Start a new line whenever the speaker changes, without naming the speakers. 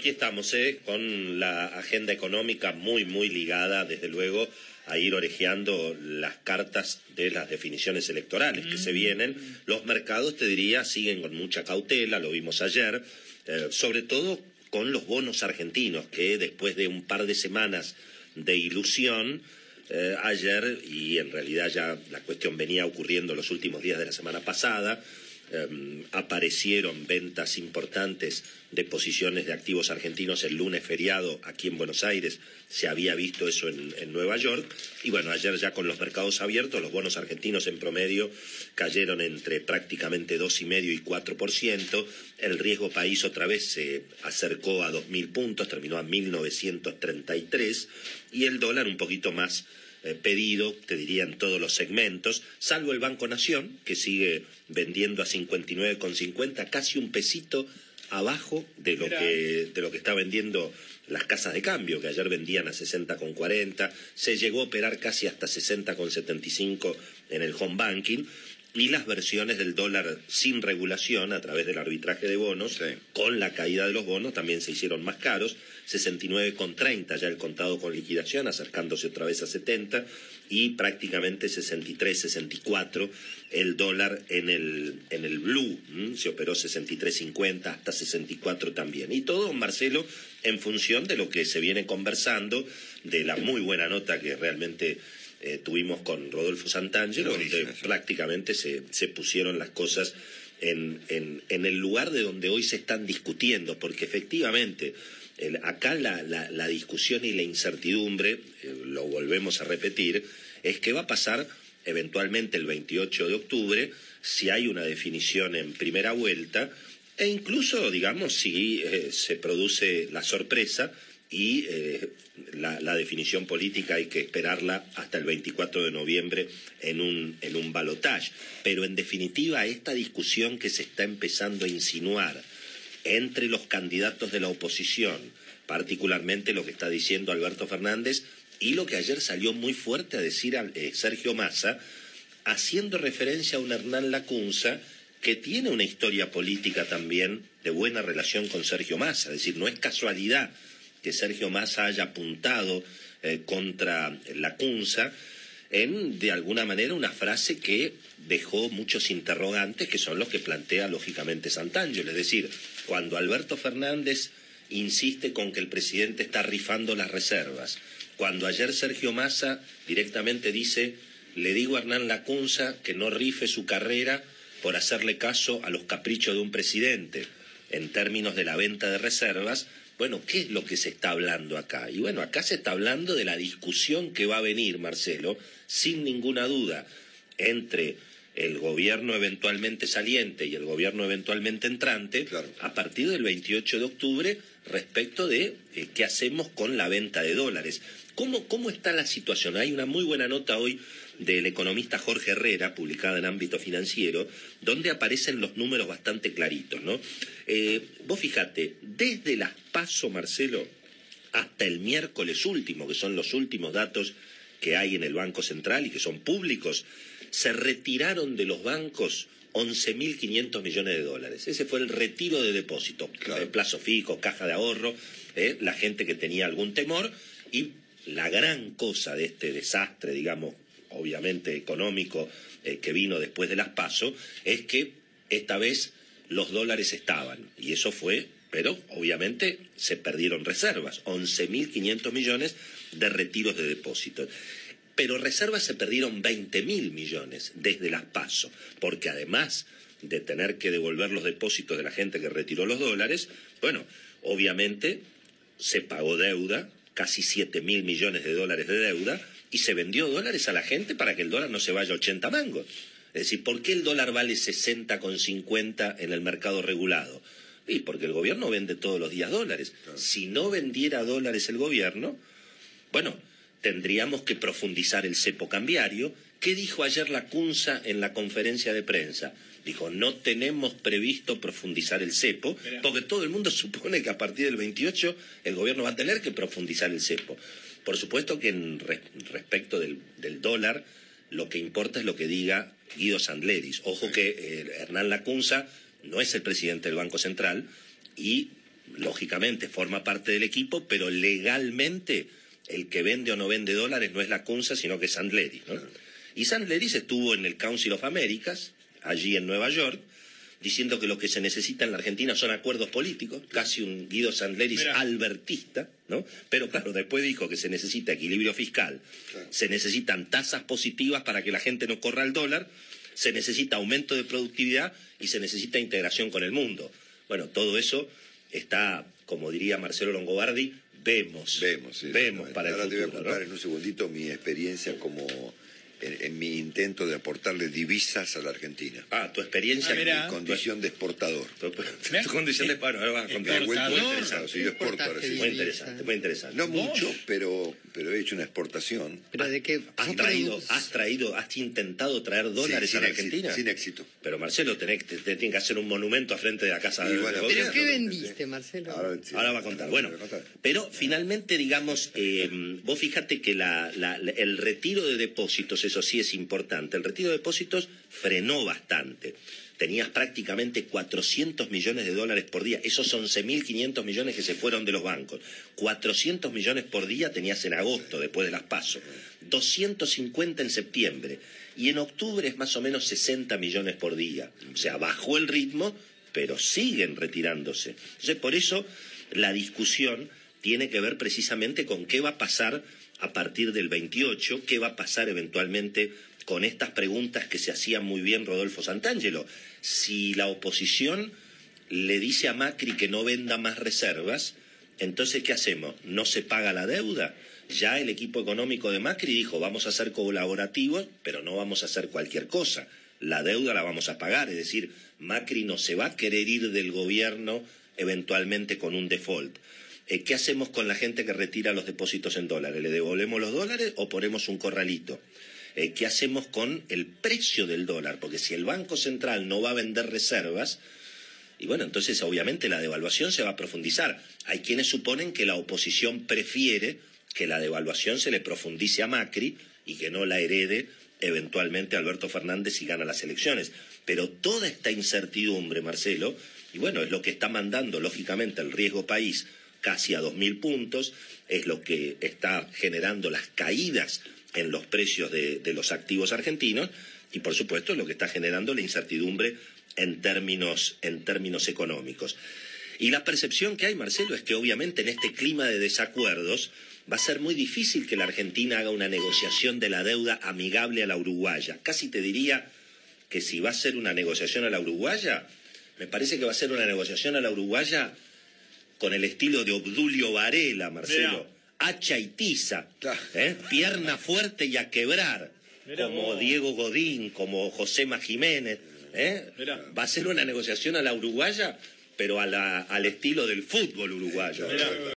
Aquí estamos, ¿eh? con la agenda económica muy, muy ligada, desde luego, a ir orejeando las cartas de las definiciones electorales que se mm. vienen. Los mercados, te diría, siguen con mucha cautela, lo vimos ayer, eh, sobre todo con los bonos argentinos, que después de un par de semanas de ilusión, eh, ayer, y en realidad ya la cuestión venía ocurriendo los últimos días de la semana pasada, Em, aparecieron ventas importantes de posiciones de activos argentinos el lunes feriado aquí en Buenos Aires, se había visto eso en, Nueva York, y bueno, ayer ya con los mercados abiertos, los bonos argentinos en promedio cayeron entre prácticamente 2,5 y 4%, el riesgo país otra vez se acercó a 2.000 puntos, terminó a 1.933, y el dólar un poquito más eh, pedido, te diría, en todos los segmentos, salvo el Banco Nación, que sigue vendiendo a 59,50, casi un pesito abajo de lo, que, de lo que está vendiendo las casas de cambio, que ayer vendían a 60,40, se llegó a operar casi hasta 60,75 en el home banking, y las versiones del dólar sin regulación a través del arbitraje de bonos, con la caída de los bonos, también se hicieron más caros, 69,30 ya el contado con liquidación, acercándose otra vez a 70, y prácticamente 63, 64 el dólar en el, en el blue, se operó 63,50 hasta 64 también. Y todo, Marcelo, en función de lo que se viene conversando, de la muy buena nota que realmente eh, tuvimos con Rodolfo Santangelo, donde prácticamente se, pusieron las cosas en, el lugar de donde hoy se están discutiendo, porque efectivamente acá la, discusión y la incertidumbre, eh, lo volvemos a repetir, es qué va a pasar eventualmente el 28 de octubre si hay una definición en primera vuelta e incluso, digamos, si eh, se produce la sorpresa y eh, la, definición política hay que esperarla hasta el 24 de noviembre en un, en un balotaje. Pero en definitiva, esta discusión que se está empezando a insinuar entre los candidatos de la oposición, particularmente lo que está diciendo Alberto Fernández y lo que ayer salió muy fuerte a decir a, eh, Sergio Massa, haciendo referencia a un Hernán Lacunza que tiene una historia política también de buena relación con Sergio Massa, es decir, no es casualidad que Sergio Massa haya apuntado eh, contra la CUNSA en, de alguna manera, una frase que dejó muchos interrogantes, que son los que plantea lógicamente Santangelo. Es decir, cuando Alberto Fernández insiste con que el presidente está rifando las reservas, cuando ayer Sergio Massa directamente dice, le digo a Hernán Lacunza que no rife su carrera por hacerle caso a los caprichos de un presidente en términos de la venta de reservas, bueno, ¿qué es lo que se está hablando acá? Y bueno, acá se está hablando de la discusión que va a venir, Marcelo, sin ninguna duda, entre el gobierno eventualmente saliente y el gobierno eventualmente entrante a partir del 28 de octubre respecto de eh, qué hacemos con la venta de dólares. ¿Cómo, ¿Cómo está la situación? Hay una muy buena nota hoy del economista Jorge Herrera, publicada en ámbito financiero, donde aparecen los números bastante claritos, ¿no? Eh, vos fíjate, desde las PASO, Marcelo, hasta el miércoles último, que son los últimos datos que hay en el Banco Central y que son públicos, se retiraron de los bancos 11.500 millones de dólares. Ese fue el retiro de depósito, plazo fijo, caja de ahorro, ¿eh? la gente que tenía algún temor y la gran cosa de este desastre, digamos, obviamente económico eh, que vino después de las PASO, es que esta vez los dólares estaban y eso fue, pero obviamente se perdieron reservas, 11.500 millones de retiros de depósitos. Pero reservas se perdieron 20.000 millones desde las PASO, porque además de tener que devolver los depósitos de la gente que retiró los dólares, bueno, obviamente se pagó deuda, casi 7.000 millones de dólares de deuda, y se vendió dólares a la gente para que el dólar no se vaya a 80 mangos. Es decir, ¿por qué el dólar vale 60,50 en el mercado regulado? Y porque el gobierno vende todos los días dólares. Si no vendiera dólares el gobierno, bueno, tendríamos que profundizar el cepo cambiario. ¿Qué dijo ayer la CUNSA en la conferencia de prensa? Dijo, no tenemos previsto profundizar el cepo, porque todo el mundo supone que a partir del 28 el gobierno va a tener que profundizar el cepo. Por supuesto que en respecto del, dólar, lo que importa es lo que diga Guido Sandleris. Ojo que eh, Hernán Lacunza no es el presidente del Banco Central y lógicamente forma parte del equipo, pero legalmente el que vende o no vende dólares no es la CUNSA, sino que es Sandleris. ¿no? Y Sandleris estuvo en el Council of Americas, allí en Nueva York, diciendo que lo que se necesita en la Argentina son acuerdos políticos, casi un Guido Sandleris albertista, ¿no? Pero claro, después dijo que se necesita equilibrio fiscal, se necesitan tasas positivas para que la gente no corra al dólar, se necesita aumento de productividad y se necesita integración con el mundo. Bueno, todo eso está, como diría Marcelo Longobardi, vemos.
Vemos, sí,
vemos para
Ahora
el
te voy a contar
¿no?
en un segundito mi experiencia como en, en mi intento de aportarle divisas a la Argentina.
Ah, tu experiencia.
Ah, mirá.
Mi condición de exportador.
Tu, tu condición de bueno, ahora vas a contar. Muy,
Exportador.
muy interesante.
Sí, yo exporto ahora sí.
Muy interesante, muy interesante.
No mucho, pero, pero he hecho una exportación.
¿Pero de qué?
¿Has
¿Qué
traído, has traído, has intentado traer dólares
Sí,
a la Argentina?
sin éxito.
Pero Marcelo, tenés, te, te tienen que hacer un monumento a frente de la casa
Y
del
bueno,
gobierno.
¿Pero qué vendiste. Marcelo?
Ahora, sí,
Ahora va a contar. Bueno, pero finalmente, digamos, eh, vos fíjate que la- la- la- el retiro de depósitos, eso sí es importante, el retiro de depósitos frenó bastante. Tenías prácticamente 400 millones de dólares por día, esos 11.500 millones que se fueron de los bancos. 400 millones por día tenías en agosto, después de las pasos. 250 en septiembre. Y en octubre es más o menos 60 millones por día. O sea, bajó el ritmo, pero siguen retirándose. Entonces, por eso la discusión tiene que ver precisamente con qué va a pasar a partir del 28, qué va a pasar eventualmente con estas preguntas que se hacían muy bien Rodolfo Santangelo. Si la oposición le dice a Macri que no venda más reservas, entonces ¿qué hacemos? ¿No se paga la deuda? Ya el equipo económico de Macri dijo, vamos a ser colaborativos, pero no vamos a hacer cualquier cosa. La deuda la vamos a pagar, es decir, Macri no se va a querer ir del gobierno eventualmente con un default. Eh, ¿Qué hacemos con la gente que retira los depósitos en dólares? ¿Le devolvemos los dólares o ponemos un corralito? Eh, ¿Qué hacemos con el precio del dólar? Porque si el Banco Central no va a vender reservas, y bueno, entonces obviamente la devaluación se va a profundizar. Hay quienes suponen que la oposición prefiere que la devaluación se le profundice a Macri y que no la herede eventualmente Alberto Fernández si gana las elecciones. Pero toda esta incertidumbre, Marcelo, y bueno, es lo que está mandando lógicamente el riesgo país casi a 2.000 puntos, es lo que está generando las caídas en los precios de, los activos argentinos y por supuesto es lo que está generando la incertidumbre en términos, en términos económicos. Y la percepción que hay, Marcelo, es que obviamente en este clima de desacuerdos va a ser muy difícil que la Argentina haga una negociación de la deuda amigable a la uruguaya. Casi te diría que si va a ser una negociación a la uruguaya, me parece que va a ser una negociación a la uruguaya con el estilo de Obdulio Varela, Marcelo.
Mirá.
Hacha y tiza. ¿eh? pierna fuerte y a quebrar,
Mirá
como
vos.
Diego Godín, como Josema Jiménez. ¿eh? Va a ser una negociación a la uruguaya, pero a la- al estilo del fútbol uruguayo.
Mirá.